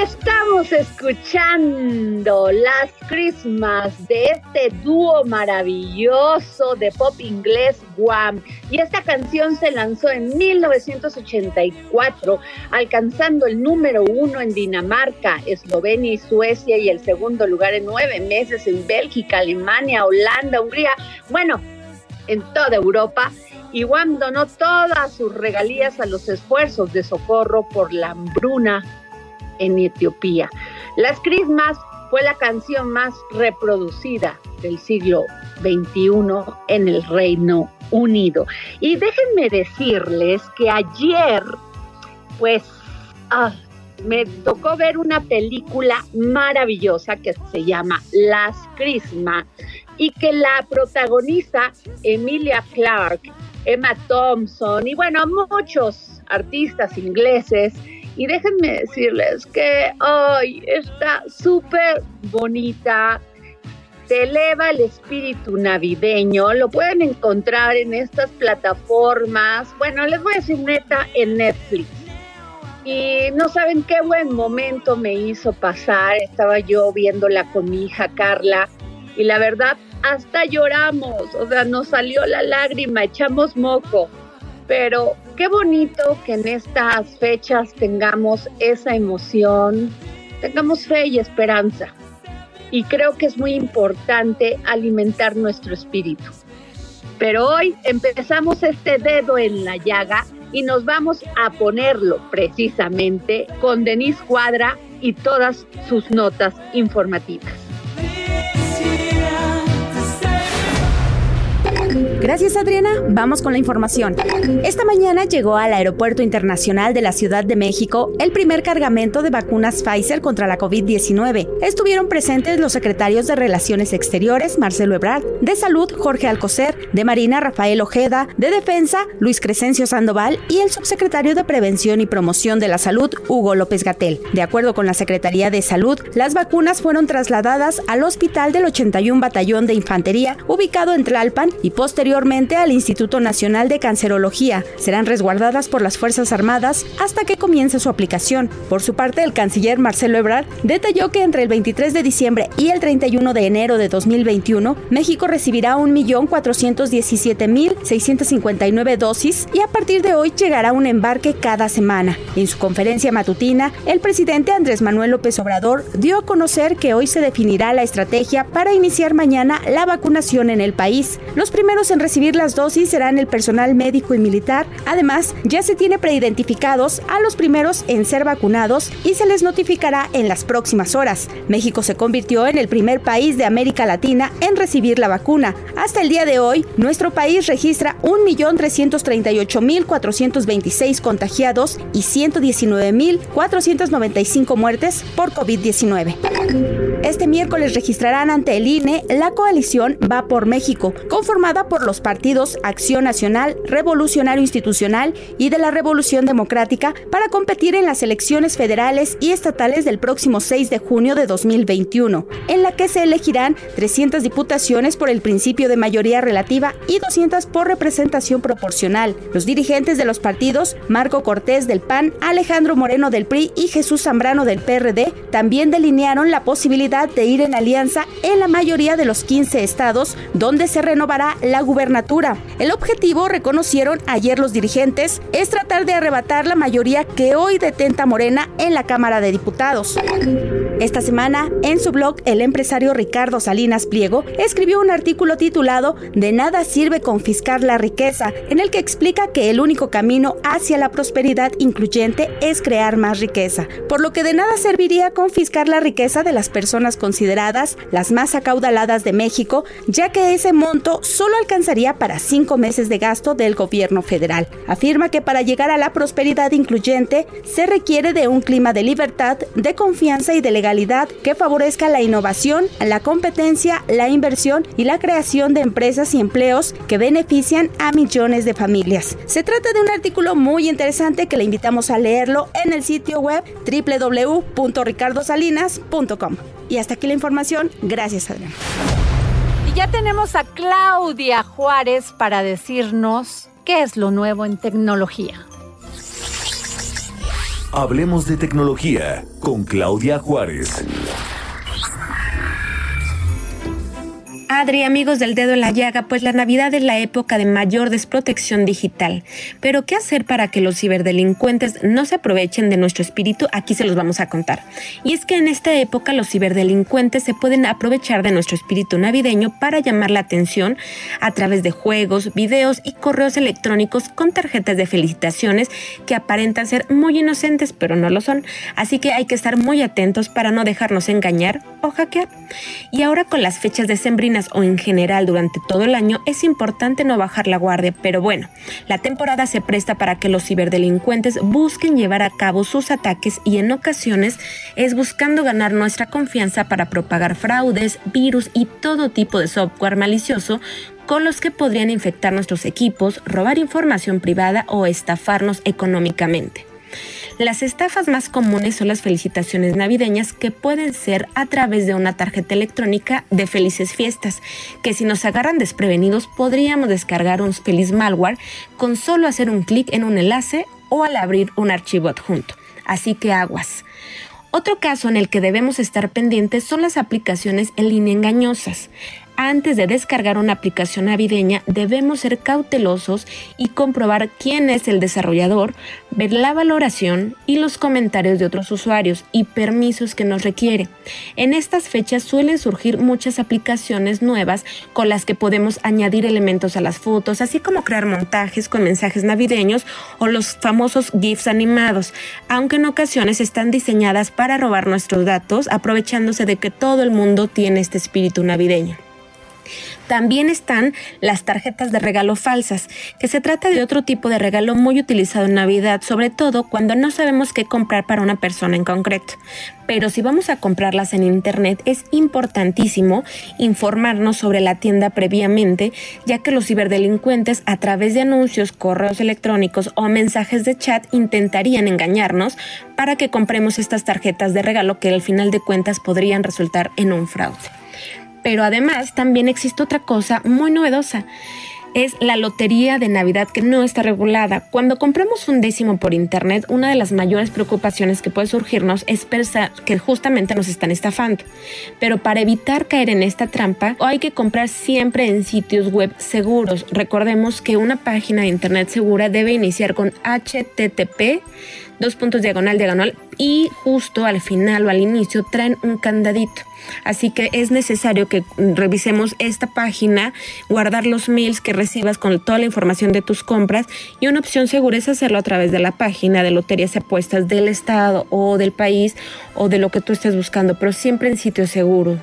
Estamos escuchando las Christmas de este dúo maravilloso de pop inglés Guam. Y esta canción se lanzó en 1984, alcanzando el número uno en Dinamarca, Eslovenia y Suecia, y el segundo lugar en nueve meses en Bélgica, Alemania, Holanda, Hungría. Bueno, en toda Europa y Guam donó todas sus regalías a los esfuerzos de socorro por la hambruna en Etiopía. Las Christmas fue la canción más reproducida del siglo XXI en el Reino Unido. Y déjenme decirles que ayer, pues, ah, me tocó ver una película maravillosa que se llama Las Christmas y que la protagoniza Emilia Clarke, Emma Thompson y bueno, muchos artistas ingleses. Y déjenme decirles que hoy está súper bonita, te eleva el espíritu navideño, lo pueden encontrar en estas plataformas, bueno, les voy a decir neta, en Netflix. Y no saben qué buen momento me hizo pasar, estaba yo viéndola con mi hija Carla. Y la verdad hasta lloramos, o sea, nos salió la lágrima, echamos moco, pero qué bonito que en estas fechas tengamos esa emoción, tengamos fe y esperanza. Y creo que es muy importante alimentar nuestro espíritu. Pero hoy empezamos este dedo en la llaga y nos vamos a ponerlo precisamente con Denise Cuadra y todas sus notas informativas. Gracias Adriana, vamos con la información. Esta mañana llegó al Aeropuerto Internacional de la Ciudad de México el primer cargamento de vacunas Pfizer contra la COVID-19. Estuvieron presentes los secretarios de Relaciones Exteriores, Marcelo Ebrard, de Salud, Jorge Alcocer, de Marina, Rafael Ojeda, de Defensa, Luis Crescencio Sandoval y el subsecretario de Prevención y Promoción de la Salud, Hugo López Gatel. De acuerdo con la Secretaría de Salud, las vacunas fueron trasladadas al Hospital del 81 Batallón de Infantería, ubicado en Tlalpan, y posteriormente al Instituto Nacional de Cancerología. Serán resguardadas por las Fuerzas Armadas hasta que comience su aplicación. Por su parte, el canciller Marcelo Ebrard detalló que entre el 23 de diciembre y el 31 de enero de 2021, México recibirá 1.417.659 dosis y a partir de hoy llegará un embarque cada semana. En su conferencia matutina, el presidente Andrés Manuel López Obrador dio a conocer que hoy se definirá la estrategia para iniciar mañana la vacunación en el país. Los primeros en recibir las dosis serán el personal médico y militar. Además, ya se tiene preidentificados a los primeros en ser vacunados y se les notificará en las próximas horas. México se convirtió en el primer país de América Latina en recibir la vacuna. Hasta el día de hoy, nuestro país registra 1.338.426 contagiados y 119.495 muertes por COVID-19. Este miércoles registrarán ante el INE la coalición Va por México, conformada por los partidos Acción Nacional, Revolucionario Institucional y de la Revolución Democrática para competir en las elecciones federales y estatales del próximo 6 de junio de 2021, en la que se elegirán 300 diputaciones por el principio de mayoría relativa y 200 por representación proporcional. Los dirigentes de los partidos, Marco Cortés del PAN, Alejandro Moreno del PRI y Jesús Zambrano del PRD, también delinearon la posibilidad de ir en alianza en la mayoría de los 15 estados donde se renovará la gubernatura. El objetivo, reconocieron ayer los dirigentes, es tratar de arrebatar la mayoría que hoy detenta Morena en la Cámara de Diputados. Esta semana, en su blog, el empresario Ricardo Salinas Pliego escribió un artículo titulado De nada sirve confiscar la riqueza, en el que explica que el único camino hacia la prosperidad incluyente es crear más riqueza, por lo que de nada serviría confiscar la riqueza de las personas consideradas las más acaudaladas de México, ya que ese monto solo alcanzaría para cinco meses de gasto del gobierno federal. Afirma que para llegar a la prosperidad incluyente se requiere de un clima de libertad, de confianza y de legalidad que favorezca la innovación, la competencia, la inversión y la creación de empresas y empleos que benefician a millones de familias. Se trata de un artículo muy interesante que le invitamos a leerlo en el sitio web www.ricardosalinas.com. Y hasta aquí la información. Gracias, Adrián. Ya tenemos a Claudia Juárez para decirnos qué es lo nuevo en tecnología. Hablemos de tecnología con Claudia Juárez. Adri, amigos del dedo en la llaga, pues la Navidad es la época de mayor desprotección digital. Pero ¿qué hacer para que los ciberdelincuentes no se aprovechen de nuestro espíritu? Aquí se los vamos a contar. Y es que en esta época los ciberdelincuentes se pueden aprovechar de nuestro espíritu navideño para llamar la atención a través de juegos, videos y correos electrónicos con tarjetas de felicitaciones que aparentan ser muy inocentes, pero no lo son. Así que hay que estar muy atentos para no dejarnos engañar o hackear. Y ahora con las fechas o en general durante todo el año, es importante no bajar la guardia, pero bueno, la temporada se presta para que los ciberdelincuentes busquen llevar a cabo sus ataques y en ocasiones es buscando ganar nuestra confianza para propagar fraudes, virus y todo tipo de software malicioso con los que podrían infectar nuestros equipos, robar información privada o estafarnos económicamente. Las estafas más comunes son las felicitaciones navideñas que pueden ser a través de una tarjeta electrónica de felices fiestas, que si nos agarran desprevenidos podríamos descargar un feliz malware con solo hacer un clic en un enlace o al abrir un archivo adjunto. Así que aguas. Otro caso en el que debemos estar pendientes son las aplicaciones en línea engañosas antes de descargar una aplicación navideña debemos ser cautelosos y comprobar quién es el desarrollador, ver la valoración y los comentarios de otros usuarios y permisos que nos requiere. En estas fechas suelen surgir muchas aplicaciones nuevas con las que podemos añadir elementos a las fotos, así como crear montajes con mensajes navideños o los famosos GIFs animados, aunque en ocasiones están diseñadas para robar nuestros datos aprovechándose de que todo el mundo tiene este espíritu navideño. También están las tarjetas de regalo falsas, que se trata de otro tipo de regalo muy utilizado en Navidad, sobre todo cuando no sabemos qué comprar para una persona en concreto. Pero si vamos a comprarlas en Internet, es importantísimo informarnos sobre la tienda previamente, ya que los ciberdelincuentes a través de anuncios, correos electrónicos o mensajes de chat intentarían engañarnos para que compremos estas tarjetas de regalo que al final de cuentas podrían resultar en un fraude. Pero además también existe otra cosa muy novedosa. Es la lotería de Navidad que no está regulada. Cuando compramos un décimo por internet, una de las mayores preocupaciones que puede surgirnos es pensar que justamente nos están estafando. Pero para evitar caer en esta trampa, hay que comprar siempre en sitios web seguros. Recordemos que una página de internet segura debe iniciar con HTTP dos puntos diagonal diagonal y justo al final o al inicio traen un candadito. Así que es necesario que revisemos esta página, guardar los mails que recibas con toda la información de tus compras y una opción segura es hacerlo a través de la página de loterías y apuestas del estado o del país o de lo que tú estés buscando, pero siempre en sitio seguro.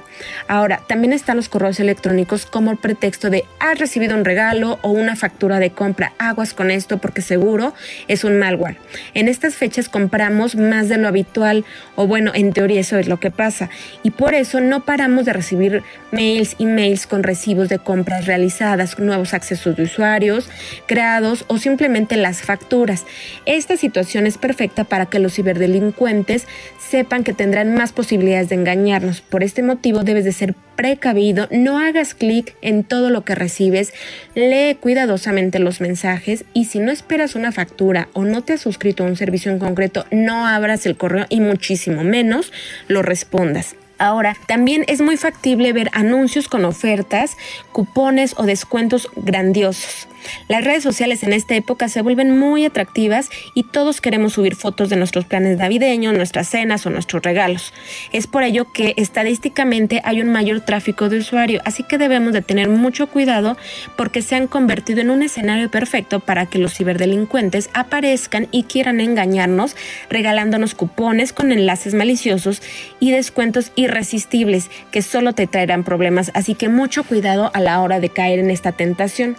Ahora, también están los correos electrónicos como el pretexto de has recibido un regalo o una factura de compra. Aguas con esto porque seguro es un malware. En estas fechas compramos más de lo habitual, o bueno, en teoría eso es lo que pasa. Y por eso no paramos de recibir mails, emails con recibos de compras realizadas, nuevos accesos de usuarios creados o simplemente las facturas. Esta situación es perfecta para que los ciberdelincuentes sepan que tendrán más posibilidades de engañarnos. Por este motivo debes de ser precavido, no hagas clic en todo lo que recibes, lee cuidadosamente los mensajes y si no esperas una factura o no te has suscrito a un servicio en concreto, no abras el correo y muchísimo menos lo respondas. Ahora, también es muy factible ver anuncios con ofertas, cupones o descuentos grandiosos. Las redes sociales en esta época se vuelven muy atractivas y todos queremos subir fotos de nuestros planes navideños, nuestras cenas o nuestros regalos. Es por ello que estadísticamente hay un mayor tráfico de usuario, así que debemos de tener mucho cuidado porque se han convertido en un escenario perfecto para que los ciberdelincuentes aparezcan y quieran engañarnos regalándonos cupones con enlaces maliciosos y descuentos irresistibles que solo te traerán problemas, así que mucho cuidado a la hora de caer en esta tentación.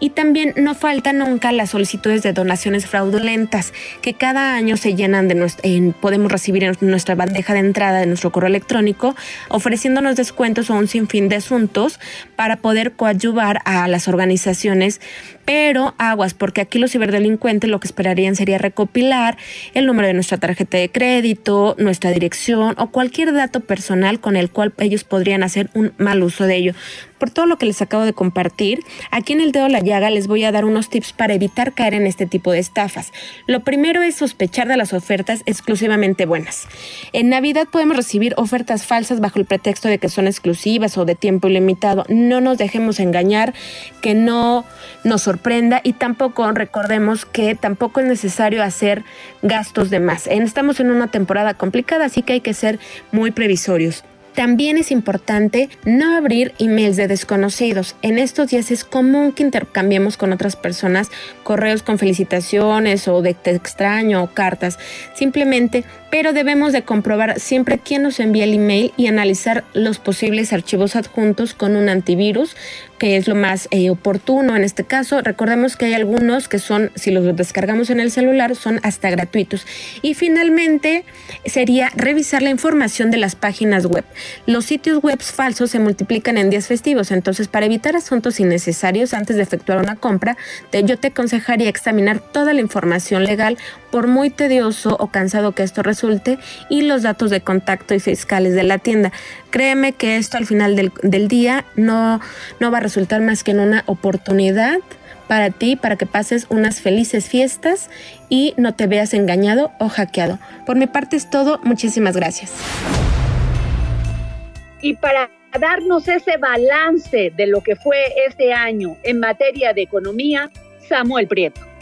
Y también no faltan nunca las solicitudes de donaciones fraudulentas que cada año se llenan de nuestra, podemos recibir en nuestra bandeja de entrada de nuestro correo electrónico, ofreciéndonos descuentos o un sinfín de asuntos para poder coadyuvar a las organizaciones pero aguas, porque aquí los ciberdelincuentes lo que esperarían sería recopilar el número de nuestra tarjeta de crédito, nuestra dirección o cualquier dato personal con el cual ellos podrían hacer un mal uso de ello. Por todo lo que les acabo de compartir, aquí en el dedo la llaga les voy a dar unos tips para evitar caer en este tipo de estafas. Lo primero es sospechar de las ofertas exclusivamente buenas. En Navidad podemos recibir ofertas falsas bajo el pretexto de que son exclusivas o de tiempo ilimitado. No nos dejemos engañar, que no nos sorprenda y tampoco recordemos que tampoco es necesario hacer gastos de más. Estamos en una temporada complicada, así que hay que ser muy previsorios. También es importante no abrir emails de desconocidos. En estos días es común que intercambiemos con otras personas correos con felicitaciones o de extraño o cartas. Simplemente pero debemos de comprobar siempre quién nos envía el email y analizar los posibles archivos adjuntos con un antivirus, es lo más eh, oportuno en este caso. Recordemos que hay algunos que son, si los descargamos en el celular, son hasta gratuitos. Y finalmente sería revisar la información de las páginas web. Los sitios web falsos se multiplican en días festivos, entonces para evitar asuntos innecesarios antes de efectuar una compra, yo te aconsejaría examinar toda la información legal, por muy tedioso o cansado que esto resulte y los datos de contacto y fiscales de la tienda. Créeme que esto al final del, del día no, no va a resultar más que en una oportunidad para ti, para que pases unas felices fiestas y no te veas engañado o hackeado. Por mi parte es todo, muchísimas gracias. Y para darnos ese balance de lo que fue este año en materia de economía, Samuel Prieto.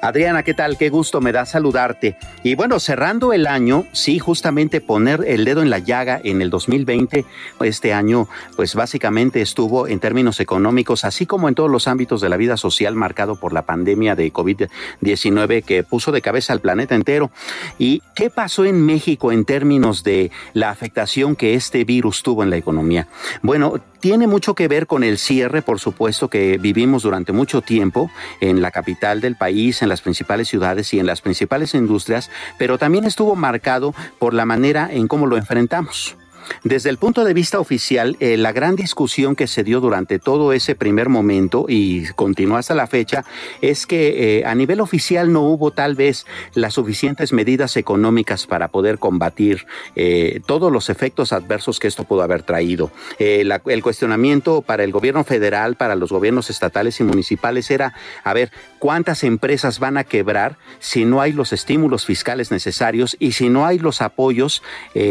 Adriana, ¿qué tal? Qué gusto me da saludarte. Y bueno, cerrando el año, sí, justamente poner el dedo en la llaga en el 2020, este año, pues básicamente estuvo en términos económicos, así como en todos los ámbitos de la vida social, marcado por la pandemia de COVID-19 que puso de cabeza al planeta entero. ¿Y qué pasó en México en términos de la afectación que este virus tuvo en la economía? Bueno, tiene mucho que ver con el cierre, por supuesto, que vivimos durante mucho tiempo en la capital del país, en las principales ciudades y en las principales industrias, pero también estuvo marcado por la manera en cómo lo enfrentamos. Desde el punto de vista oficial, eh, la gran discusión que se dio durante todo ese primer momento y continúa hasta la fecha es que eh, a nivel oficial no hubo tal vez las suficientes medidas económicas para poder combatir eh, todos los efectos adversos que esto pudo haber traído. el cuestionamiento para el gobierno federal, para los gobiernos estatales y municipales era, a ver, ¿cuántas empresas van a quebrar si no hay los estímulos fiscales necesarios y si no hay los apoyos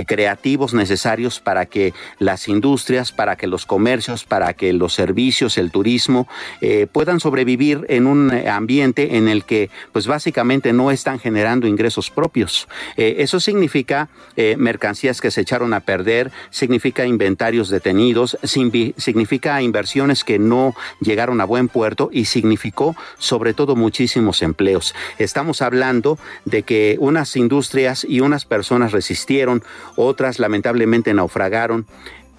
creativos necesarios? Para que las industrias, para que los comercios, para que los servicios, el turismo eh, puedan sobrevivir en un ambiente en el que pues básicamente no están generando ingresos propios. Eh, eso significa eh, mercancías que se echaron a perder, significa inventarios detenidos, significa inversiones que no llegaron a buen puerto y significó sobre todo muchísimos empleos. Estamos hablando de que unas industrias y unas personas resistieron, otras lamentablemente naufragaron,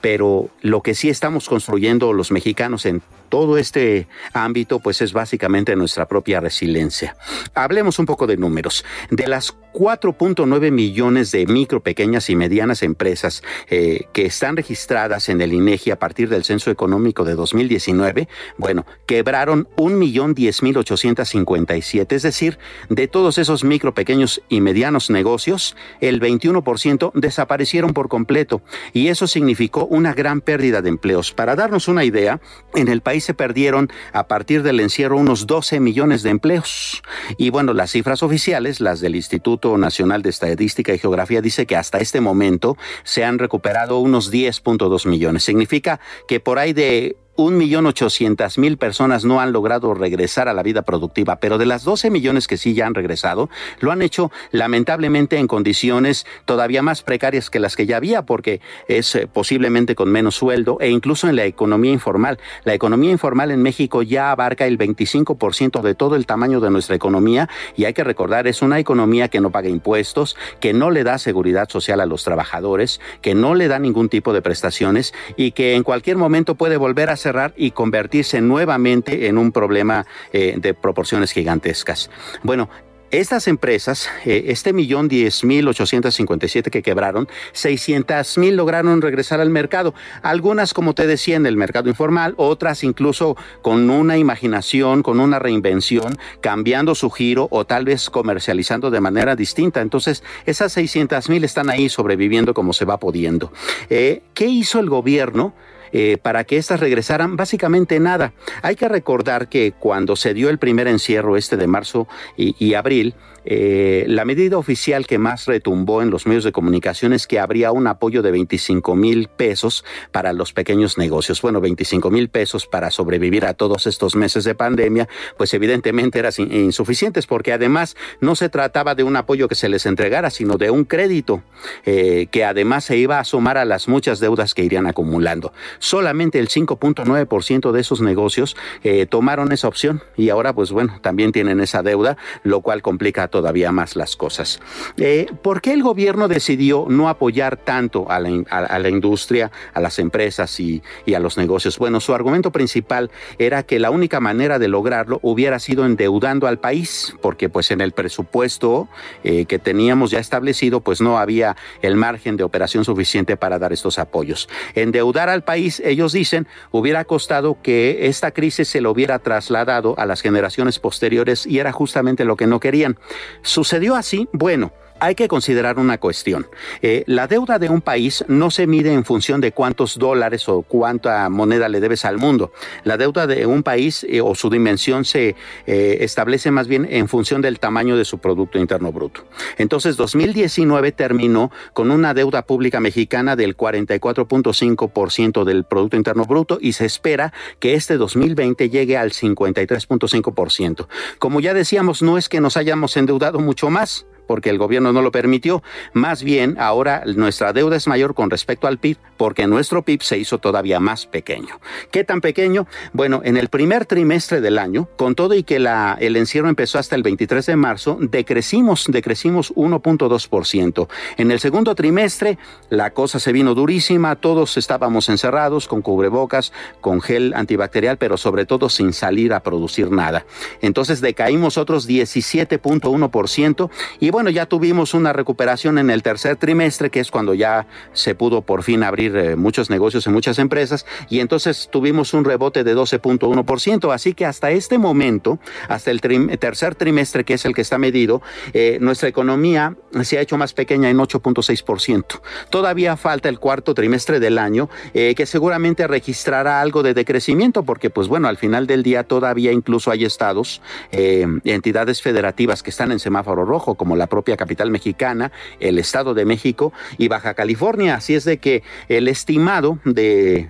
pero lo que sí estamos construyendo los mexicanos en todo este ámbito pues es básicamente nuestra propia resiliencia. Hablemos un poco de números. De las 4.9 millones de micro, pequeñas y medianas empresas eh, que están registradas en el INEGI a partir del Censo Económico de 2019, bueno, quebraron 1.10.857, es decir, de todos esos micro, pequeños y medianos negocios, el 21% desaparecieron por completo y eso significó una gran pérdida de empleos. Para darnos una idea, en el país se perdieron a partir del encierro unos 12 millones de empleos y bueno, las cifras oficiales, las del Instituto Nacional de Estadística y Geografía dice que hasta este momento se han recuperado unos 10.2 millones. Significa que por ahí de un millón ochocientas mil personas no han logrado regresar a la vida productiva, pero de las 12 millones que sí ya han regresado, lo han hecho lamentablemente en condiciones todavía más precarias que las que ya había, porque es eh, posiblemente con menos sueldo e incluso en la economía informal. La economía informal en México ya abarca el 25% de todo el tamaño de nuestra economía y hay que recordar, es una economía que no paga impuestos, que no le da seguridad social a los trabajadores, que no le da ningún tipo de prestaciones y que en cualquier momento puede volver a y convertirse nuevamente en un problema eh, de proporciones gigantescas. Bueno, estas empresas, eh, este millón diez mil ochocientos cincuenta y siete que quebraron, seiscientas mil lograron regresar al mercado. Algunas, como te decía, en el mercado informal, otras incluso con una imaginación, con una reinvención, cambiando su giro o tal vez comercializando de manera distinta. Entonces, esas seiscientas mil están ahí sobreviviendo como se va pudiendo. Eh, ¿Qué hizo el gobierno? Eh, para que éstas regresaran? Básicamente nada. Hay que recordar que cuando se dio el primer encierro este de marzo y abril, eh, la medida oficial que más retumbó en los medios de comunicación es que habría un apoyo de 25 mil pesos para los pequeños negocios. Bueno, 25 mil pesos para sobrevivir a todos estos meses de pandemia, pues evidentemente eran insuficientes porque además no se trataba de un apoyo que se les entregara, sino de un crédito eh, que además se iba a sumar a las muchas deudas que irían acumulando. Solamente el 5.9% de esos negocios eh, tomaron esa opción y ahora pues bueno, también tienen esa deuda, lo cual complica todavía más las cosas. Eh, ¿Por qué el gobierno decidió no apoyar tanto a la, industria, a las empresas y, a los negocios? Bueno, su argumento principal era que la única manera de lograrlo hubiera sido endeudando al país, porque pues en el presupuesto eh, que teníamos ya establecido, pues no había el margen de operación suficiente para dar estos apoyos. Endeudar al país, ellos dicen, hubiera costado que esta crisis se lo hubiera trasladado a las generaciones posteriores y era justamente lo que no querían. ¿Sucedió así? Bueno, hay que considerar una cuestión. Eh, la deuda de un país no se mide en función de cuántos dólares o cuánta moneda le debes al mundo. La deuda de un país eh, o su dimensión se eh, establece más bien en función del tamaño de su Producto Interno Bruto. Entonces, 2019 terminó con una deuda pública mexicana del 44.5% del Producto Interno Bruto y se espera que este 2020 llegue al 53.5%. Como ya decíamos, no es que nos hayamos endeudado mucho más, porque el gobierno no lo permitió. Más bien, ahora nuestra deuda es mayor con respecto al PIB porque nuestro PIB se hizo todavía más pequeño. ¿Qué tan pequeño? Bueno, en el primer trimestre del año, con todo y que el encierro empezó hasta el 23 de marzo, decrecimos, decrecimos 1.2%. En el segundo trimestre, la cosa se vino durísima, todos estábamos encerrados con cubrebocas, con gel antibacterial, pero sobre todo sin salir a producir nada. Entonces decaímos otros 17.1% y bueno, ya tuvimos una recuperación en el tercer trimestre, que es cuando ya se pudo por fin abrir eh, muchos negocios en muchas empresas, y entonces tuvimos un rebote de 12.1%. Así que hasta este momento, hasta el tercer trimestre, que es el que está medido, eh, nuestra economía se ha hecho más pequeña en 8.6%. Todavía falta el cuarto trimestre del año, eh, que seguramente registrará algo de decrecimiento, porque pues bueno, al final del día todavía incluso hay estados, entidades federativas que están en semáforo rojo, como la propia capital mexicana, el Estado de México y Baja California. Así es de que estimado de,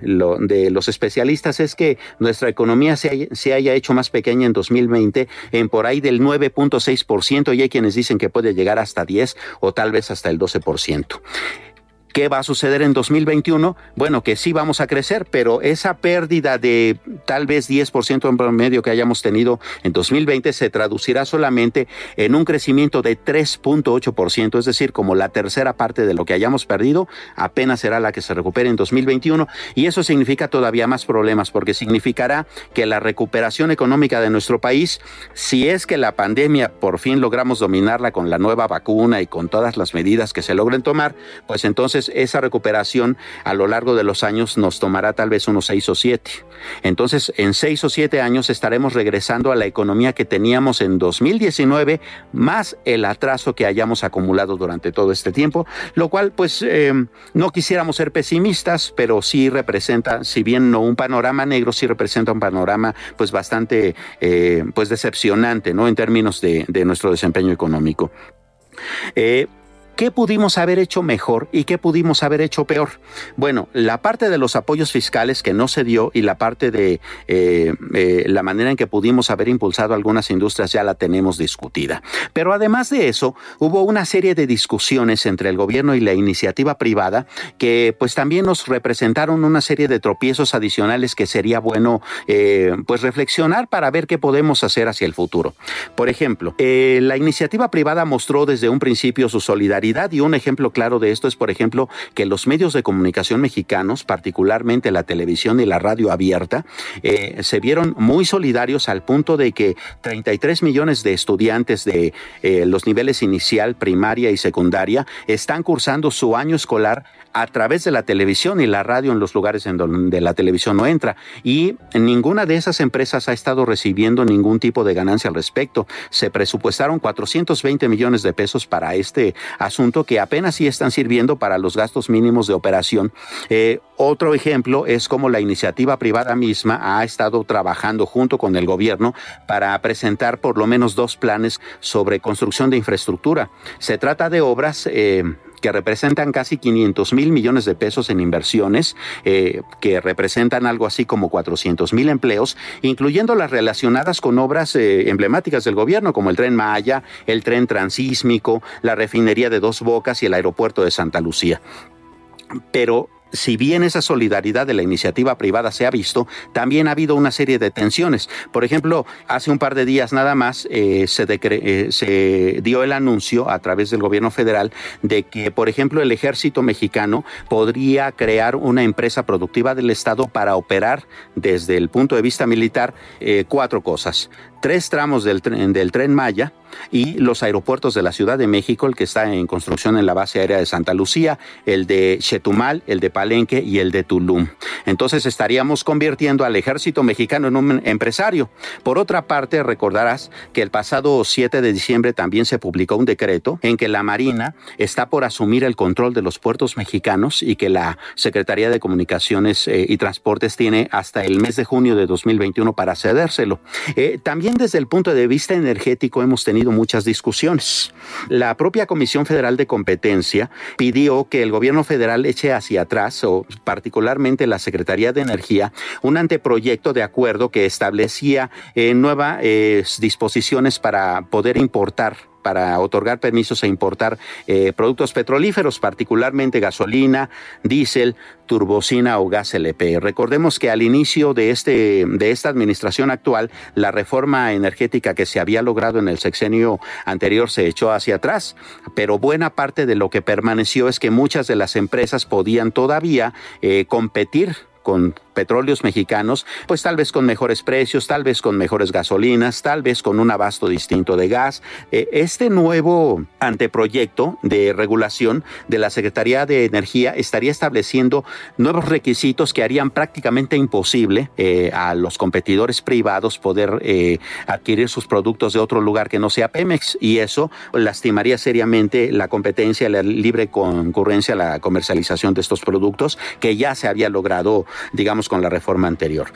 los especialistas es que nuestra economía se, se haya hecho más pequeña en 2020 en por ahí del 9.6% y hay quienes dicen que puede llegar hasta 10 o tal vez hasta el 12%. ¿Qué va a suceder en 2021? Bueno, que sí vamos a crecer, pero esa pérdida de tal vez 10% en promedio que hayamos tenido en 2020 se traducirá solamente en un crecimiento de 3.8%, es decir, como la tercera parte de lo que hayamos perdido, apenas será la que se recupere en 2021 y eso significa todavía más problemas porque significará que la recuperación económica de nuestro país, si es que la pandemia por fin logramos dominarla con la nueva vacuna y con todas las medidas que se logren tomar, pues entonces esa recuperación a lo largo de los años nos tomará tal vez unos seis o siete. Entonces, en seis o siete años estaremos regresando a la economía que teníamos en 2019, más el atraso que hayamos acumulado durante todo este tiempo, lo cual pues eh, no quisiéramos ser pesimistas, pero sí representa, si bien no un panorama negro, sí representa un panorama pues bastante eh, pues decepcionante, ¿no? En términos de, de nuestro desempeño económico. Eh, ¿Qué pudimos haber hecho mejor y qué pudimos haber hecho peor? Bueno, la parte de los apoyos fiscales que no se dio y la parte de eh, eh, la manera en que pudimos haber impulsado algunas industrias ya la tenemos discutida. Pero además de eso, hubo una serie de discusiones entre el gobierno y la iniciativa privada que pues también nos representaron una serie de tropiezos adicionales que sería bueno eh, pues reflexionar para ver qué podemos hacer hacia el futuro. Por ejemplo, la iniciativa privada mostró desde un principio su solidaridad y un ejemplo claro de esto es, por ejemplo, que los medios de comunicación mexicanos, particularmente la televisión y la radio abierta, eh, se vieron muy solidarios al punto de que 33 millones de estudiantes de eh, los niveles inicial, primaria y secundaria están cursando su año escolar a través de la televisión y la radio en los lugares en donde la televisión no entra. Y ninguna de esas empresas ha estado recibiendo ningún tipo de ganancia al respecto. Se presupuestaron 420 millones de pesos para este asunto que apenas sí están sirviendo para los gastos mínimos de operación. Eh, otro ejemplo es como la iniciativa privada misma ha estado trabajando junto con el gobierno para presentar por lo menos dos planes sobre construcción de infraestructura. Se trata de obras eh, que representan casi 500 mil millones de pesos en inversiones, eh, que representan algo así como 400 mil empleos, incluyendo las relacionadas con obras eh, emblemáticas del gobierno, como el tren Maya, el tren transísmico, la refinería de Dos Bocas y el aeropuerto de Santa Lucía. Pero si bien esa solidaridad de la iniciativa privada se ha visto, también ha habido una serie de tensiones. Por ejemplo, hace un par de días nada más eh, se, eh, se, dio el anuncio a través del gobierno federal de que, por ejemplo, el ejército mexicano podría crear una empresa productiva del Estado para operar desde el punto de vista militar eh, cuatro cosas tres tramos del tren, del tren Maya y los aeropuertos de la Ciudad de México, el que está en construcción en la base aérea de Santa Lucía, el de Chetumal, el de Palenque y el de Tulum. Entonces estaríamos convirtiendo al ejército mexicano en un empresario. Por otra parte, recordarás que el pasado 7 de diciembre también se publicó un decreto en que la Marina está por asumir el control de los puertos mexicanos y que la Secretaría de Comunicaciones eh, y Transportes tiene hasta el mes de junio de 2021 para cedérselo. Eh, también desde el punto de vista energético hemos tenido muchas discusiones. La propia Comisión Federal de Competencia pidió que el gobierno federal eche hacia atrás, o particularmente la Secretaría de Energía, un anteproyecto de acuerdo que establecía eh, nuevas eh, disposiciones para poder importar para otorgar permisos a importar eh, productos petrolíferos, particularmente gasolina, diésel, turbocina o gas LP. Recordemos que al inicio de, este, de esta administración actual, la reforma energética que se había logrado en el sexenio anterior se echó hacia atrás, pero buena parte de lo que permaneció es que muchas de las empresas podían todavía eh, competir con petróleos mexicanos, pues tal vez con mejores precios, tal vez con mejores gasolinas, tal vez con un abasto distinto de gas. Eh, este nuevo anteproyecto de regulación de la Secretaría de Energía estaría estableciendo nuevos requisitos que harían prácticamente imposible eh, a los competidores privados poder eh, adquirir sus productos de otro lugar que no sea Pemex y eso lastimaría seriamente la competencia, la libre concurrencia, la comercialización de estos productos que ya se había logrado, digamos, con la reforma anterior.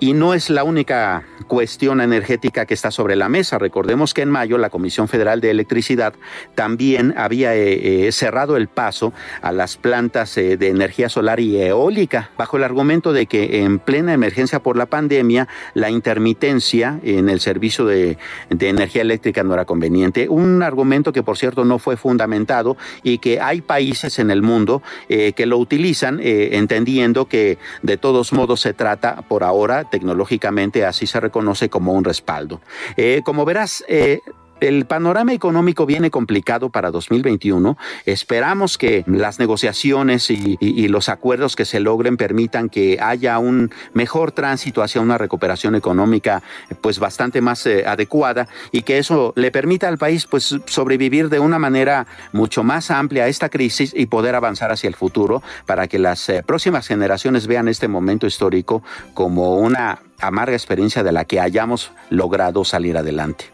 Y no es la única cuestión energética que está sobre la mesa. Recordemos que en mayo la Comisión Federal de Electricidad también había eh, eh, cerrado el paso a las plantas eh, de energía solar y eólica bajo el argumento de que en plena emergencia por la pandemia la intermitencia en el servicio de, de energía eléctrica no era conveniente. Un argumento que por cierto no fue fundamentado y que hay países en el mundo que lo utilizan entendiendo que de todos modos se trata por ahora tecnológicamente así se reconoce como un respaldo. Eh, como verás, eh, el panorama económico viene complicado para 2021. Esperamos que las negociaciones y, los acuerdos que se logren permitan que haya un mejor tránsito hacia una recuperación económica pues bastante más eh, adecuada y que eso le permita al país pues sobrevivir de una manera mucho más amplia a esta crisis y poder avanzar hacia el futuro para que las eh, próximas generaciones vean este momento histórico como una amarga experiencia de la que hayamos logrado salir adelante.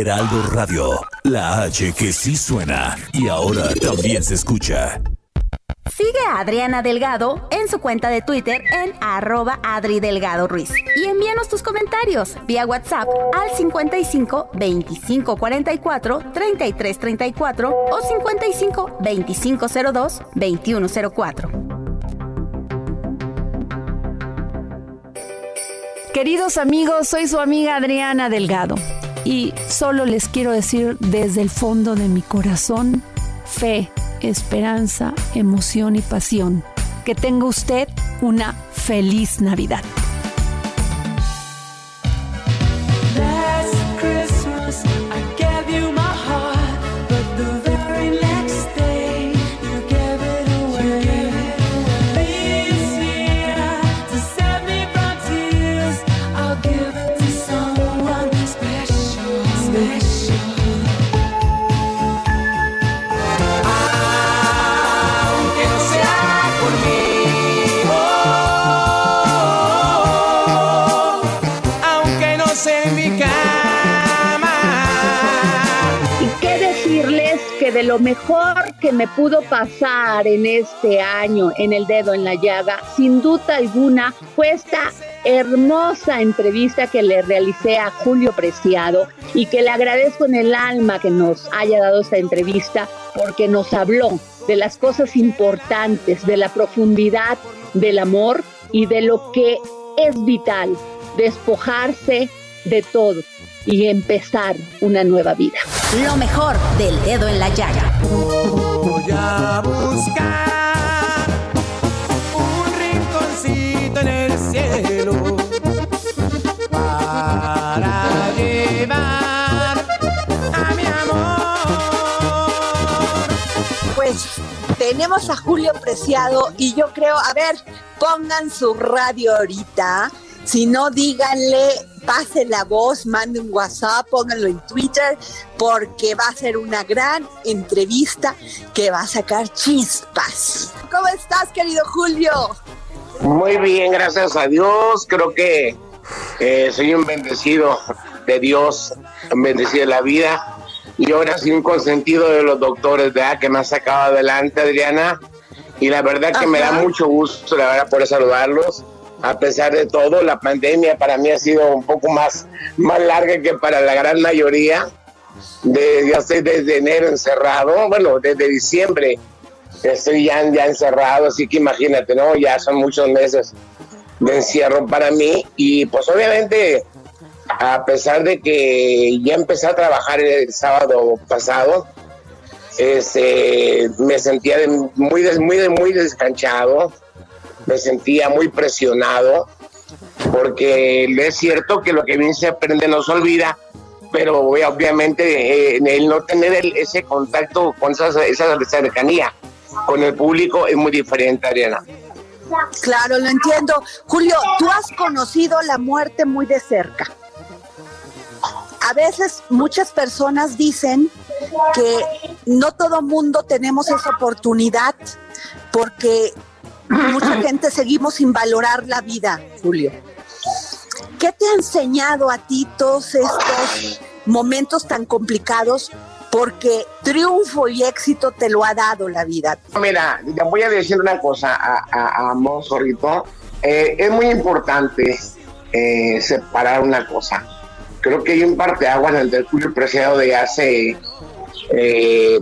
Heraldo Radio, la H que sí suena y ahora también se escucha. Sigue a Adriana Delgado en su cuenta de Twitter en arroba Adri Delgado Ruiz. Y envíanos tus comentarios vía WhatsApp al 55 25 44 33 34 o 55 25 02 21 04. Queridos amigos, soy su amiga Adriana Delgado y solo les quiero decir desde el fondo de mi corazón, fe esperanza, emoción y pasión. Que tenga usted una feliz Navidad. Lo mejor que me pudo pasar en este año en el dedo en la llaga, sin duda alguna, fue esta hermosa entrevista que le realicé a Julio Preciado y que le agradezco en el alma que nos haya dado esta entrevista porque nos habló de las cosas importantes, de la profundidad del amor y de lo que es vital, despojarse de todo y empezar una nueva vida. Lo mejor del dedo en la llaga. Voy a buscar un rinconcito en el cielo para llevar a mi amor. Pues tenemos a Julio Preciado y yo creo, a ver, pongan su radio ahorita, si no díganle pase la voz, mande un WhatsApp, pónganlo en Twitter, porque va a ser una gran entrevista que va a sacar chispas. ¿Cómo estás, querido Julio? Muy bien, gracias a Dios. Creo que eh, soy un bendecido de Dios, un bendecido de la vida. Y ahora sí un consentido de los doctores, ¿verdad? Que me ha sacado adelante, Adriana. Y la verdad que me da mucho gusto, la verdad, por saludarlos. A pesar de todo, la pandemia para mí ha sido un poco más, más larga que para la gran mayoría. De, ya estoy desde enero encerrado, bueno, desde diciembre estoy ya, ya encerrado, así que imagínate, ¿no? Ya son muchos meses de encierro para mí y pues obviamente a pesar de que ya empecé a trabajar el sábado pasado, este, me sentía de- muy, muy, muy descanchado, me sentía muy presionado, porque es cierto que lo que bien se aprende no se olvida, pero obvia- obviamente eh, el no tener el- ese contacto con esa, esa cercanía con el público es muy diferente, Ariana. Claro, lo entiendo. Julio, tú has conocido la muerte muy de cerca. A veces muchas personas dicen que no todo mundo tenemos esa oportunidad porque mucha gente seguimos sin valorar la vida, Julio. ¿Qué te ha enseñado a ti todos estos momentos tan complicados? Porque triunfo y éxito te lo ha dado la vida. Mira, te voy a decir una cosa a, a. Eh, es muy importante eh, separar una cosa. Creo que hay un parteaguas entre el Julio Preciado de hace eh,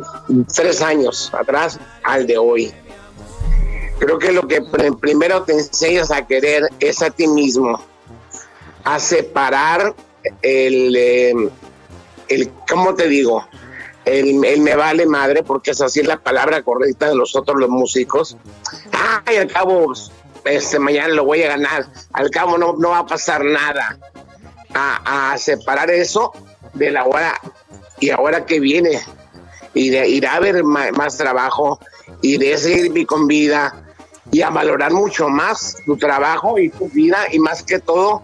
tres años atrás al de hoy. Creo que lo que pr- primero te enseñas a querer es a ti mismo, a separar el, eh, el ¿cómo te digo? El, el me vale madre, porque es así la palabra correcta de nosotros los músicos. Ay, al cabo, este, mañana lo voy a ganar, al cabo no, no va a pasar nada. A, a separar eso de la hora y ahora que viene, y de ir a ver ma- más trabajo, y de seguir con vida, y a valorar mucho más tu trabajo y tu vida, y más que todo,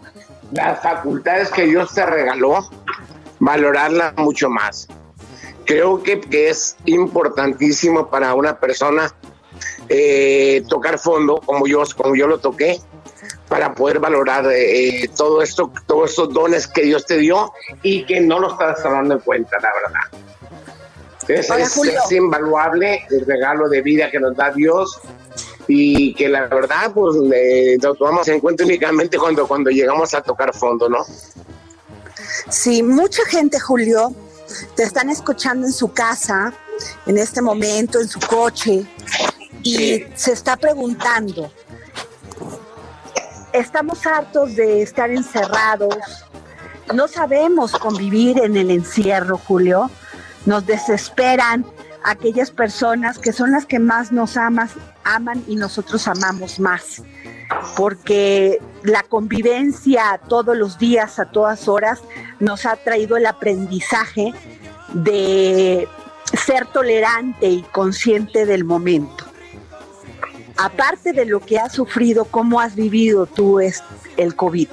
las facultades que Dios te regaló, valorarlas mucho más creo que, que es importantísimo para una persona eh, tocar fondo como yo, como yo lo toqué para poder valorar eh, todo esto, todos estos dones que Dios te dio y que no lo estás tomando en cuenta, la verdad. Es, Hola, es- invaluable el regalo de vida que nos da Dios y que la verdad pues eh, lo tomamos en cuenta únicamente cuando, cuando llegamos a tocar fondo, ¿no? Sí, mucha gente, Julio, te están escuchando en su casa, en este momento, en su coche, y Sí. se está preguntando, estamos hartos de estar encerrados, no sabemos convivir en el encierro, Julio, nos desesperan aquellas personas que son las que más nos amas, aman y nosotros amamos más porque la convivencia todos los días, a todas horas, nos ha traído el aprendizaje de ser tolerante y consciente del momento. Aparte de lo que has sufrido, ¿cómo has vivido tú el COVID?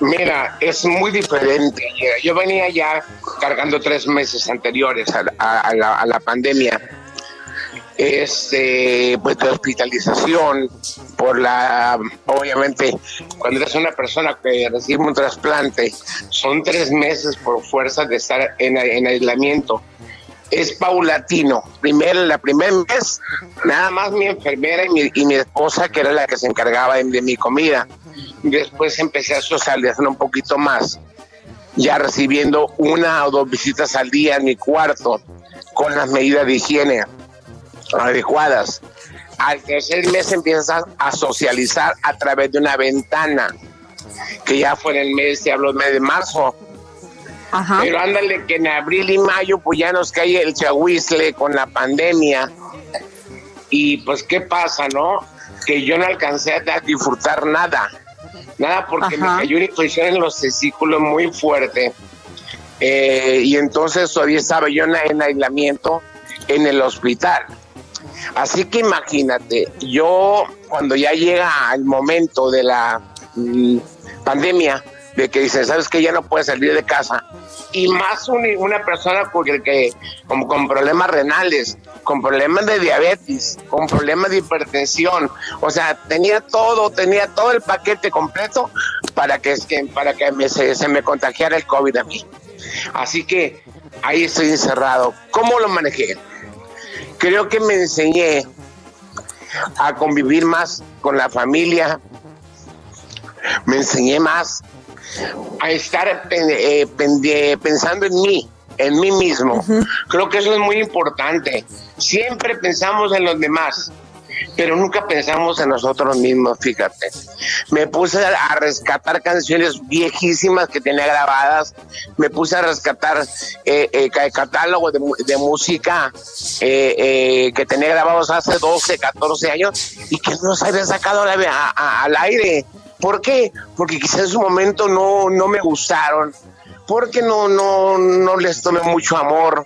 Mira, es muy diferente. Yo venía ya cargando tres meses anteriores a, la- pandemia. Este, pues de hospitalización por la, obviamente, cuando eres una persona que recibe un trasplante, son tres meses por fuerza de estar en, en aislamiento. Es paulatino. Primero, la primer mes, nada más mi enfermera y mi, y mi esposa, que era la que se encargaba de mi comida. Después empecé a socializar un poquito más, ya recibiendo una o dos visitas al día en mi cuarto, con las medidas de higiene adecuadas. Al tercer mes empiezas a, socializar a través de una ventana, que ya fue en el mes, te hablo, mes de marzo. Ajá. Pero ándale que en abril y mayo pues ya nos cae el chahuizle con la pandemia. Y pues qué pasa, ¿no? Que yo no alcancé a disfrutar nada. Nada porque Ajá. me cayó una infección en los testículos muy fuerte. Eh, y entonces todavía estaba yo en, en aislamiento en el hospital. Así que imagínate, yo cuando ya llega el momento de la mm, pandemia, que dicen, ¿sabes que Ya no puedes salir de casa. Y más una persona con, que, con, problemas renales, con problemas de diabetes, con problemas de hipertensión. O sea, tenía todo, tenía todo el paquete completo para que, para que se, se me contagiara el COVID a mí. Así que ahí estoy encerrado. ¿Cómo lo manejé? Creo que me enseñé a convivir más con la familia, me enseñé más a estar eh, pensando en mí, en mí mismo. Creo que eso es muy importante. Siempre pensamos en los demás pero nunca pensamos en nosotros mismos, fíjate. Me puse a rescatar canciones viejísimas que tenía grabadas, me puse a rescatar eh, eh, catálogo de, música eh, que tenía grabados hace 12, 14 años y que no se había sacado al aire. ¿Por qué? Porque quizás en su momento no, no me gustaron, porque no, no, no les tomé mucho amor,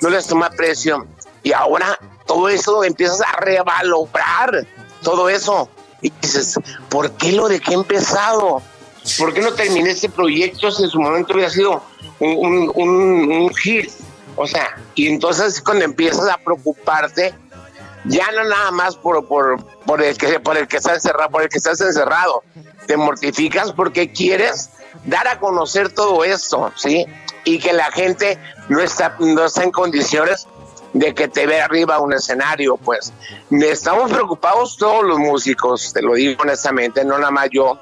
no les tomé aprecio. Y ahora todo eso empiezas a revalorar todo eso. Y dices, ¿por qué lo dejé empezado? ¿Por qué no terminé ese proyecto si en su momento hubiera sido un, un, hit? O sea, y entonces cuando empiezas a preocuparte, ya no nada más por, por, por, el que, por el que está encerrado, por el que estás encerrado, te mortificas porque quieres dar a conocer todo esto, ¿sí? Y que la gente no está, no está en condiciones de que te ve arriba un escenario, pues estamos preocupados todos los músicos, te lo digo honestamente, no nada más yo,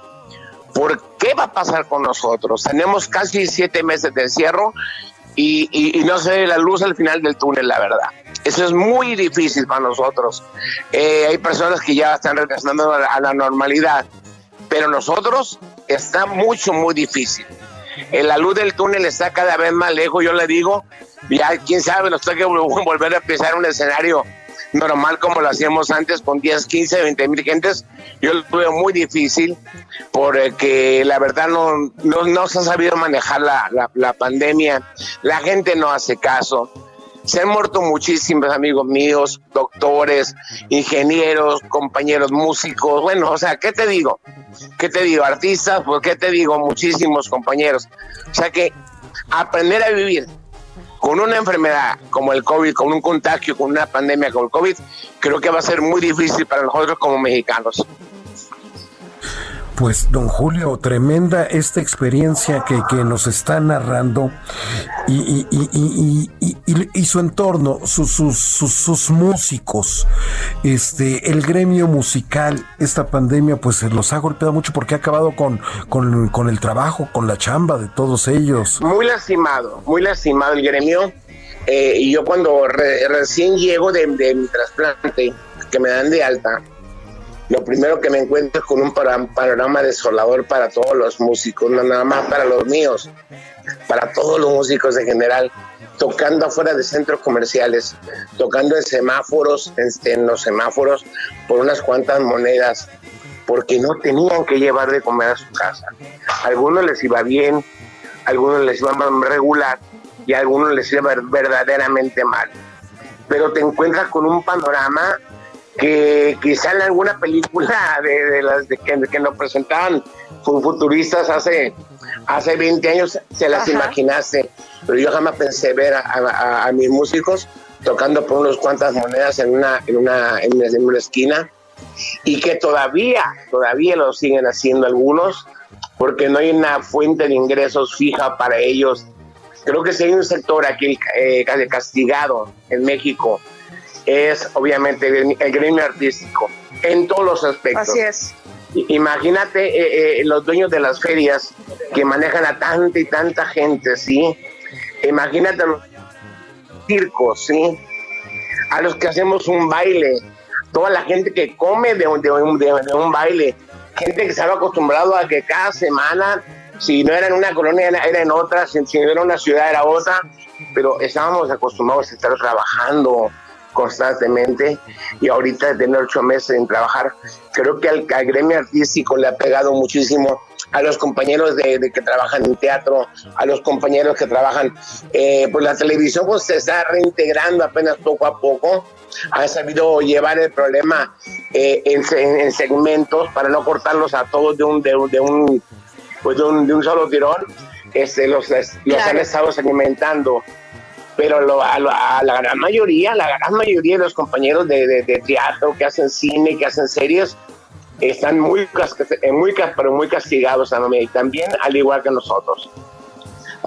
por qué va a pasar con nosotros. Tenemos casi siete meses de encierro y, no se ve la luz al final del túnel, la verdad. Eso es muy difícil para nosotros. Eh, hay personas que ya están regresando a la normalidad, pero nosotros está mucho, muy difícil. Eh, la luz del túnel está cada vez más lejos, yo le digo, ya quién sabe, nos toca volver a empezar un escenario normal como lo hacíamos antes con 10, 15, 20 mil gentes, yo lo veo muy difícil porque la verdad no, no, se ha sabido manejar la, la, pandemia, la gente no hace caso. Se han muerto muchísimos amigos míos, doctores, ingenieros, compañeros músicos, bueno, o sea, ¿qué te digo? ¿Qué te digo? Artistas, pues ¿qué te digo? Muchísimos compañeros. O sea que aprender a vivir con una enfermedad como el COVID, con un contagio, con una pandemia como el COVID, creo que va a ser muy difícil para nosotros como mexicanos. Pues, don Julio, tremenda esta experiencia que, que nos está narrando y, y, y, y su entorno, sus, sus, sus, músicos, este, el gremio musical, esta pandemia, pues los ha golpeado mucho porque ha acabado con, con, con el trabajo, con la chamba de todos ellos. Muy lastimado, muy lastimado el gremio. Eh, y yo cuando recién llego de, de mi trasplante, que me dan de alta, lo primero que me encuentro es con un panorama desolador para todos los músicos, no nada más para los míos, para todos los músicos en general, tocando afuera de centros comerciales, tocando en semáforos, en, los semáforos, por unas cuantas monedas, porque no tenían que llevar de comer a su casa. A algunos les iba bien, a algunos les iba regular y a algunos les iba verdaderamente mal. Pero te encuentras con un panorama que quizá en alguna película de, las que, nos presentaban futuristas hace, hace 20 años se las imaginaste, pero yo jamás pensé ver a, mis músicos tocando por unas cuantas monedas en una, en una, en una esquina y que todavía, todavía lo siguen haciendo algunos porque no hay una fuente de ingresos fija para ellos. Creo que si hay un sector aquí eh, castigado en México es obviamente el, gremio artístico en todos los aspectos. Así es. Imagínate eh, eh, los dueños de las ferias que manejan a tanta y tanta gente, ¿sí? Imagínate los circos, ¿sí? A los que hacemos un baile, toda la gente que come de un, de un, de un baile, gente que estaba acostumbrado a que cada semana, si no era en una colonia, era en otra, si, si no era una ciudad, era otra, pero estábamos acostumbrados a estar trabajando, constantemente y ahorita de tener ocho meses en trabajar, creo que al, gremio artístico le ha pegado muchísimo a los compañeros de, que trabajan en teatro, a los compañeros que trabajan, eh, pues la televisión pues se está reintegrando apenas poco a poco, ha sabido llevar el problema eh, en, segmentos para no cortarlos a todos de un, de, un pues de un, de un solo tirón, este, los, los Claro. han estado segmentando. Pero lo- a, a la gran mayoría, la gran mayoría de los compañeros de, teatro que hacen cine, que hacen series, están muy, muy, pero muy castigados también, también al igual que nosotros.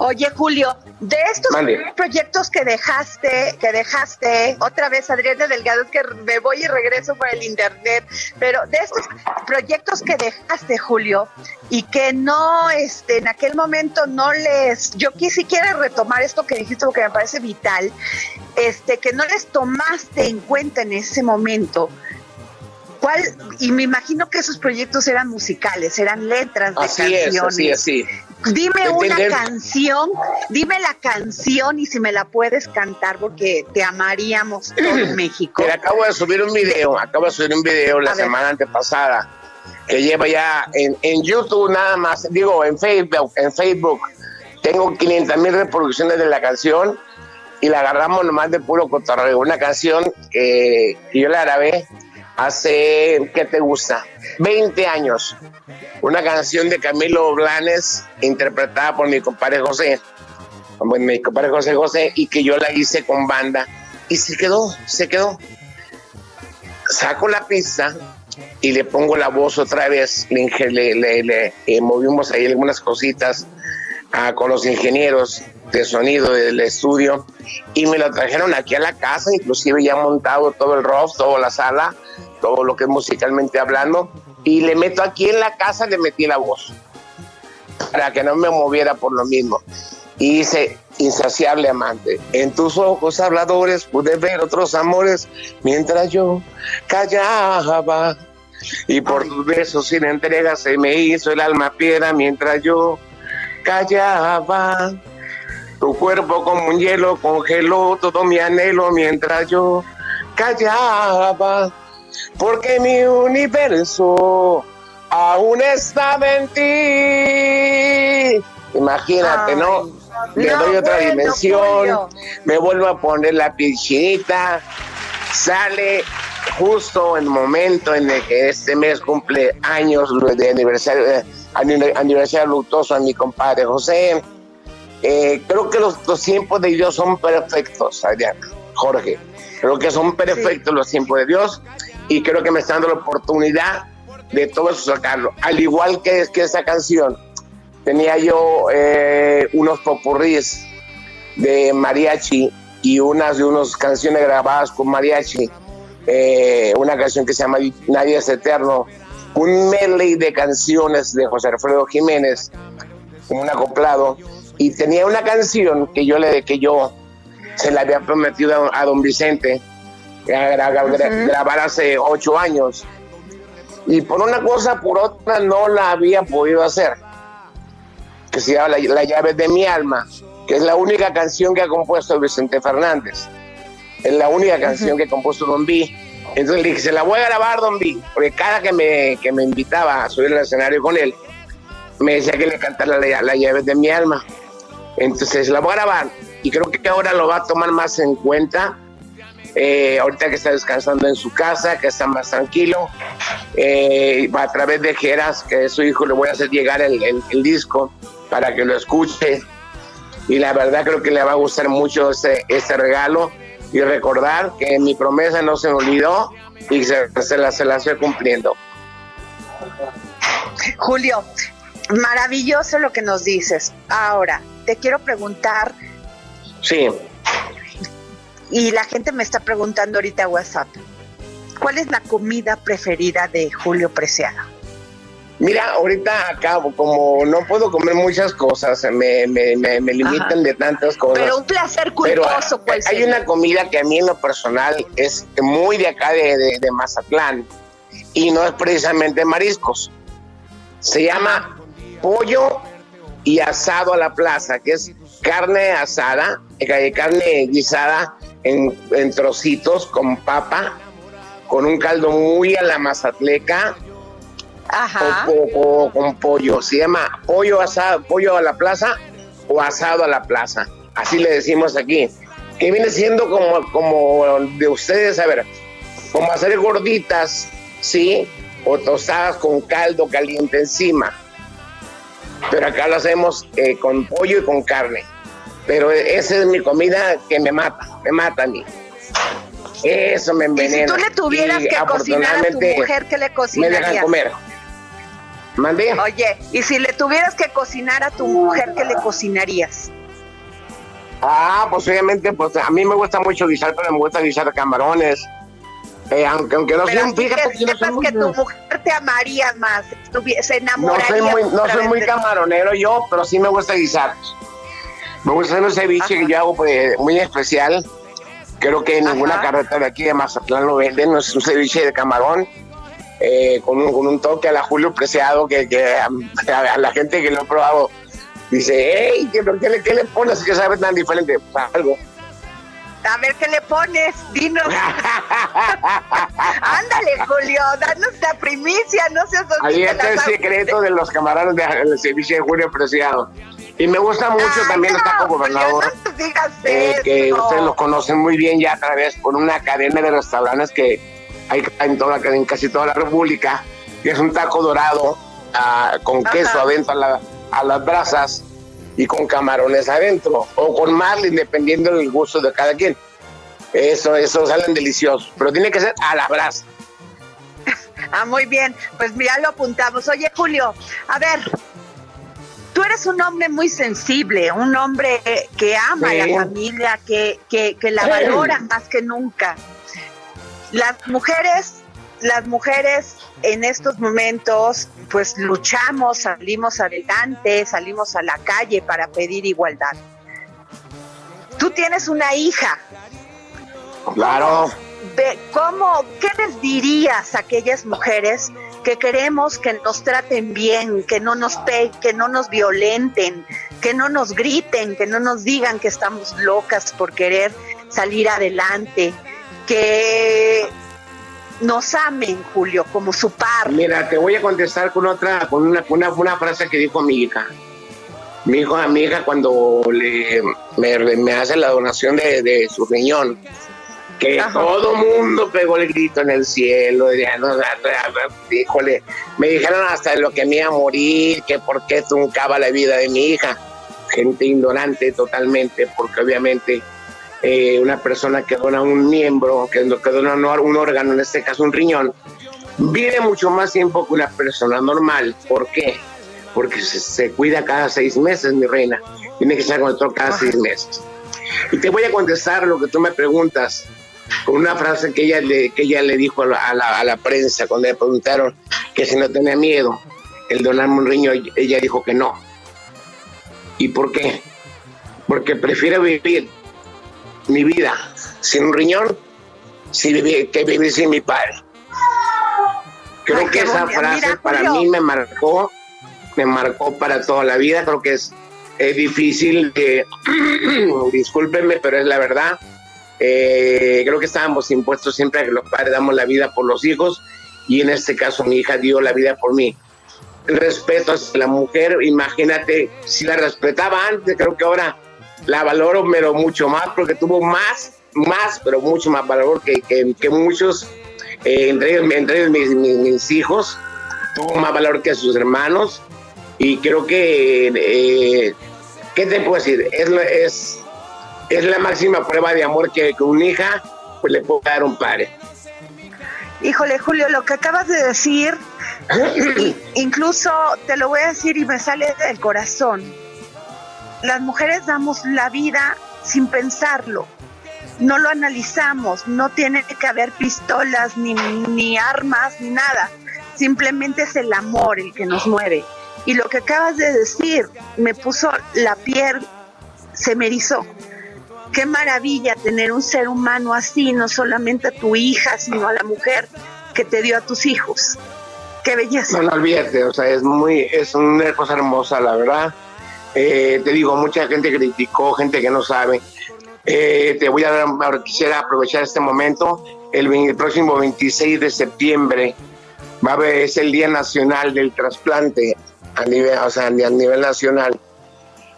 Oye, Julio, de estos Mande. proyectos que dejaste, que dejaste, otra vez Adriana Delgado, es que me voy y regreso por el internet, pero de estos proyectos que dejaste, Julio, y que no, este, en aquel momento no les, yo quisiera retomar esto que dijiste porque me parece vital, este, que no les tomaste en cuenta en ese momento. ¿Cuál? Y me imagino que esos proyectos eran musicales, eran letras de Así es, canciones. así Dime una canción, dime la canción y si me la puedes cantar porque te amaríamos todo México. Mira, acabo de subir un video, acabo de subir un video la A ver. semana antepasada que lleva ya en, en YouTube nada más, digo, en Facebook, en Facebook tengo 500 mil reproducciones de la canción y la agarramos nomás de puro cotorreo. Una canción que, que yo la grabé hace, ¿qué te gusta? 20 años. Una canción de Camilo Blanes interpretada por mi compadre José, por mi compadre José José, y que yo la hice con banda y se quedó, se quedó. Saco la pista y le pongo la voz otra vez, le, le- le- le, eh, movimos ahí algunas cositas ah, con los ingenieros de sonido del estudio y me lo trajeron aquí a la casa, inclusive ya montado todo el rough, toda la sala, todo lo que es musicalmente hablando y le meto aquí en la casa, le metí la voz para que no me moviera por lo mismo. Y dice, insaciable amante, en tus ojos habladores pude ver otros amores mientras yo callaba. Y por tus besos sin entrega se me hizo el alma piedra mientras yo callaba. Tu cuerpo como un hielo congeló todo mi anhelo mientras yo callaba. Porque mi universo aún estaba en ti. Imagínate, ¿no? Le no, doy otra bueno, dimensión, me vuelvo a poner la pinchinita, sale justo en el momento en el que este mes cumple años de aniversario, eh, ani- aniversario luctuoso a mi compadre José. Eh, creo que los, los tiempos de Dios son perfectos, Adriana, Jorge. Creo que son perfectos los tiempos de Dios y creo que me está dando la oportunidad de todo eso sacarlo. Al igual que, que esa canción, tenía yo eh, unos popurrís de mariachi y unas de unas canciones grabadas con mariachi. Eh, una canción que se llama Nadie es Eterno, un medley de canciones de José Alfredo Jiménez, un acoplado, y tenía una canción que yo le que yo se la había prometido a, a don Vicente gra- gra- gra- grabar hace ocho años. Y por una cosa, por otra, no la había podido hacer. Que se llama La, La llave de mi alma, que es la única canción que ha compuesto Vicente Fernández. Es la única canción que ha compuesto Don B. Entonces le dije, se la voy a grabar, Don B, porque cada que me, que me invitaba a subir al escenario con él, me decía que le cantara la, la llave de mi alma. Entonces la voy a grabar y creo que ahora lo va a tomar más en cuenta. Eh, ahorita que está descansando en su casa, que está más tranquilo, eh, a través de Geras, que es su hijo, le voy a hacer llegar el, el- el disco para que lo escuche. Y la verdad creo que le va a gustar mucho este, este regalo y recordar que mi promesa no se me olvidó y se, se la, se la estoy cumpliendo. Julio, maravilloso lo que nos dices. Ahora, te quiero preguntar, Sí. Y la gente me está preguntando ahorita a WhatsApp, ¿cuál es la comida preferida de Julio Preciado? Mira, ahorita acá, como no puedo comer muchas cosas, me, me, me, me limitan Ajá. de tantas cosas. Pero un placer culposo, ¿cuál hay una comida que a mí en lo personal es muy de acá de, de- de Mazatlán y no es precisamente mariscos. Se llama pollo y asado a la plaza, que es carne asada, eh, carne guisada en, en trocitos con papa, con un caldo muy a la mazatleca Ajá. o, o- o con pollo. Se llama pollo asado, pollo a la plaza o asado a la plaza. Así le decimos aquí. Que viene siendo como, como de ustedes, a ver, como hacer gorditas, ¿sí? O tostadas con caldo caliente encima. pero acá lo hacemos eh, con pollo y con carne. Pero esa es mi comida que me mata, me mata a mí. Eso me Y si envenena. tú le tuvieras Y que cocinar a tu mujer, ¿qué le Me cocinarías? dejan comer. ¿Mandé? Oye, y si le tuvieras que cocinar a tu mujer, ¿qué le cocinarías? Ah, pues obviamente, pues a mí me gusta mucho guisar, pero me gusta guisar camarones. Eh, aunque, aunque no Pero soy, así fíjate que no sepas que tu mujer te amaría más, se no enamoraría. soy muy, no soy muy camaronero yo, pero sí me gusta guisar. Me gusta hacer un ceviche que yo hago pues, muy especial. Creo que en ninguna carreta de aquí de Mazatlán lo venden. Es un ceviche de camarón eh, con, un, con un toque a la Julio Preciado que, que a, a la gente que lo ha probado dice, hey, ¿qué, qué le, qué le pones que sabe tan diferente? Algo. A ver qué le pones, dinos. Ándale, Julio, danos la primicia, no seas Ahí está el secreto de los camarones del ceviche de Julio Preciado. Y me gusta mucho también el taco gobernador. No eh, que ustedes lo conocen muy bien ya a través por una cadena de restaurantes que hay en, toda, en casi toda la República, que es un taco dorado ah, con Ajá. queso adentro a, la- a las brasas y con camarones adentro, o con marlin, dependiendo del gusto de cada quien. Eso, eso salen deliciosos, pero tiene que ser a la brasa. Ah, muy bien, pues ya lo apuntamos. Oye, Julio, a ver, tú eres un hombre muy sensible, un hombre que ama Sí. a la familia, que, que, que la Sí. valora más que nunca. Las mujeres, las mujeres en estos momentos, pues luchamos, salimos adelante, salimos a la calle para pedir igualdad. Tú tienes una hija, Claro. Ve, ¿Cómo, qué les dirías a aquellas mujeres que queremos que nos traten bien, que no nos pe que no nos violenten, que no nos griten, que no nos digan que estamos locas por querer salir adelante, que nos amen, Julio, como su par? Mira, te voy a contestar con otra, con una, una, una frase que dijo mi hija. Mi hijo, mi hija cuando le, me, hace la donación de, de su riñón, que todo mundo pegó el grito en el cielo, y ya, no, híjole, me dijeron hasta lo que me iba a morir, que por qué truncaba la vida de mi hija. Gente ignorante totalmente, porque obviamente eh, una persona que dona un miembro, que, que dona un, órgano, en este caso un riñón, vive mucho más tiempo que una persona normal. ¿Por qué? Porque se, se cuida cada seis meses, mi reina. Tiene que estar con el doctor cada seis meses. Y te voy a contestar lo que tú me preguntas con una frase que ella le, que ella le dijo a la, a la- a la prensa cuando le preguntaron que si no tenía miedo el donarme un riñón, ella dijo que no. ¿Y por qué? Porque prefiero vivir mi vida sin un riñón sin vivir- que vivir sin mi padre. Creo Ay, que esa frase Mira, para Julio. mí me marcó, me marcó para toda la vida. Creo que es, es difícil, de, discúlpenme, pero es la verdad. Eh, creo que estábamos impuestos siempre a que los padres damos la vida por los hijos y en este caso mi hija dio la vida por mí. El respeto hacia la mujer, imagínate, si la respetaba antes, creo que ahora la valoro, pero mucho más, porque tuvo más, más, pero mucho más valor que, que, que muchos, eh, entre entre mis, mis- mis hijos, tuvo más valor que sus hermanos, y creo que, eh, ¿qué te puedo decir? Es, es, es la máxima prueba de amor que, que una hija pues, le puede dar a un padre. Híjole, Julio, lo que acabas de decir, incluso te lo voy a decir y me sale del corazón. Las mujeres damos la vida sin pensarlo. No lo analizamos, no tiene que haber pistolas, ni, ni armas, ni nada. Simplemente es el amor el que nos mueve. Y lo que acabas de decir me puso la piel, se me erizó. Qué maravilla tener un ser humano así, no solamente a tu hija, sino a la mujer que te dio a tus hijos. Qué belleza. No, no olvídate, o sea, es muy, es una cosa hermosa, la verdad. Eh, te digo, mucha gente criticó, gente que no sabe. Eh, te voy a dar, quisiera aprovechar este momento. El, próximo 26 de septiembre va a es el Día Nacional del Trasplante a nivel, o sea, a nivel nacional.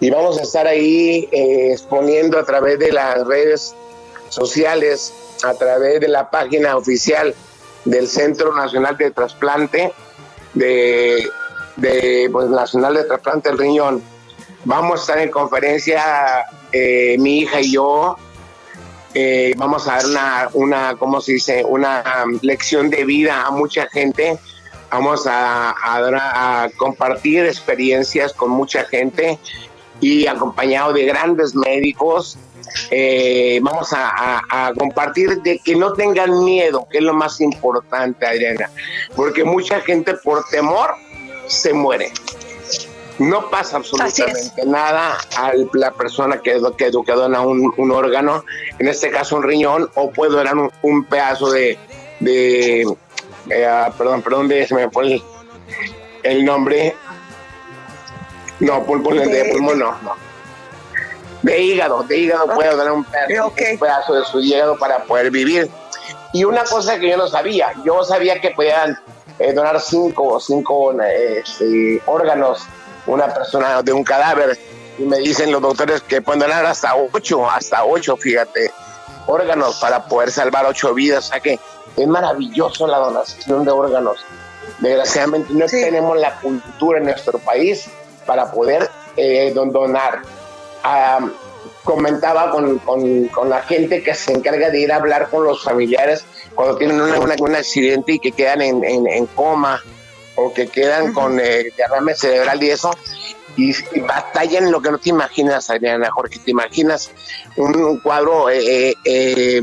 Y vamos a estar ahí eh, exponiendo a través de las redes sociales, a través de la página oficial del Centro Nacional de Trasplante, de pues, Nacional de Trasplante del Riñón. Vamos a estar en conferencia, eh, mi hija y yo. eh, vamos a dar una, una, ¿cómo se dice? Una um, lección de vida a mucha gente. Vamos a, a- a compartir experiencias con mucha gente y acompañado de grandes médicos. Eh, vamos a, a- a compartir de que no tengan miedo, que es lo más importante, Adriana, porque mucha gente por temor se muere. No pasa absolutamente nada a la persona que, que, que dona un, un órgano, en este caso un riñón, o puede donar un, un pedazo de, de eh, ah, perdón, perdón, de, se me fue el, el nombre. No, pul- pul- de, pulmón no, no. De hígado, de hígado puede donar un pedazo, un pedazo de su hígado para poder vivir. Y una cosa que yo no sabía, yo sabía que podían eh, donar cinco, cinco eh, este, órganos una persona de un cadáver y me dicen los doctores que pueden donar hasta ocho, hasta ocho, fíjate, órganos para poder salvar ocho vidas. O sea que es maravilloso la donación de órganos. Desgraciadamente no tenemos la cultura en nuestro país para poder eh, don- donar. Ah, comentaba con, con- con la gente que se encarga de ir a hablar con los familiares cuando tienen una- una- un accidente y que quedan en, en- en coma o que quedan con eh, derrame cerebral y eso, y, y batallan lo que no te imaginas, Adriana, Jorge, te imaginas un, un cuadro eh, eh,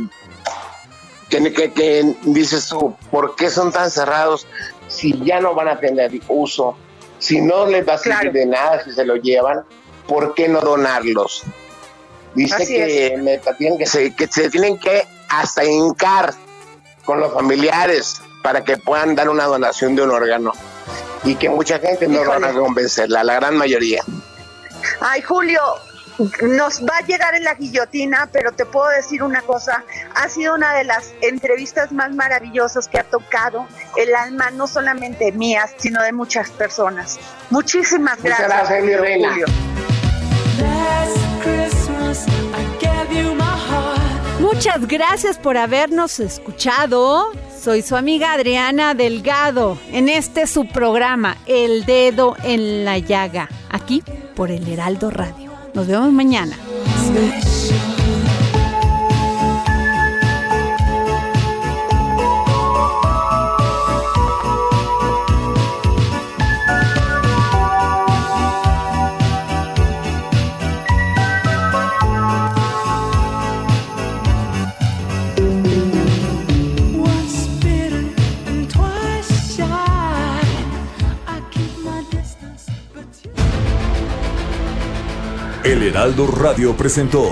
que, que- que dices tú, ¿por qué son tan cerrados si ya no van a tener uso? Si no les va a servir de nada si se lo llevan, ¿por qué no donarlos? Dice Así que, me- tienen que, se, que se tienen que hasta hincar con los familiares para que puedan dar una donación de un órgano y que mucha gente no van a convencerla, la gran mayoría. Ay, Julio, nos va a llegar en la guillotina, pero te puedo decir una cosa, ha sido una de las entrevistas más maravillosas que ha tocado el alma, no solamente mías, sino de muchas personas. Muchísimas Muchas gracias. gracias, mi reina. Julio. Muchas gracias por habernos escuchado. Soy su amiga Adriana Delgado en este su programa El Dedo en la Llaga, aquí por el Heraldo Radio. Nos vemos mañana. Heraldo Radio presentó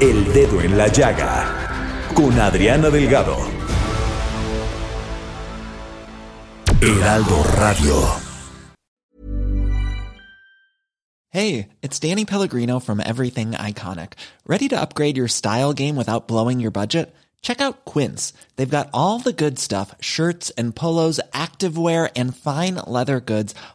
El Dedo en la Llaga con Adriana Delgado. Heraldo Radio. Hey, it's Danny Pellegrino from Everything Iconic. Ready to upgrade your style game without blowing your budget? Check out Quince. They've got all the good stuff shirts and polos, activewear, and fine leather goods,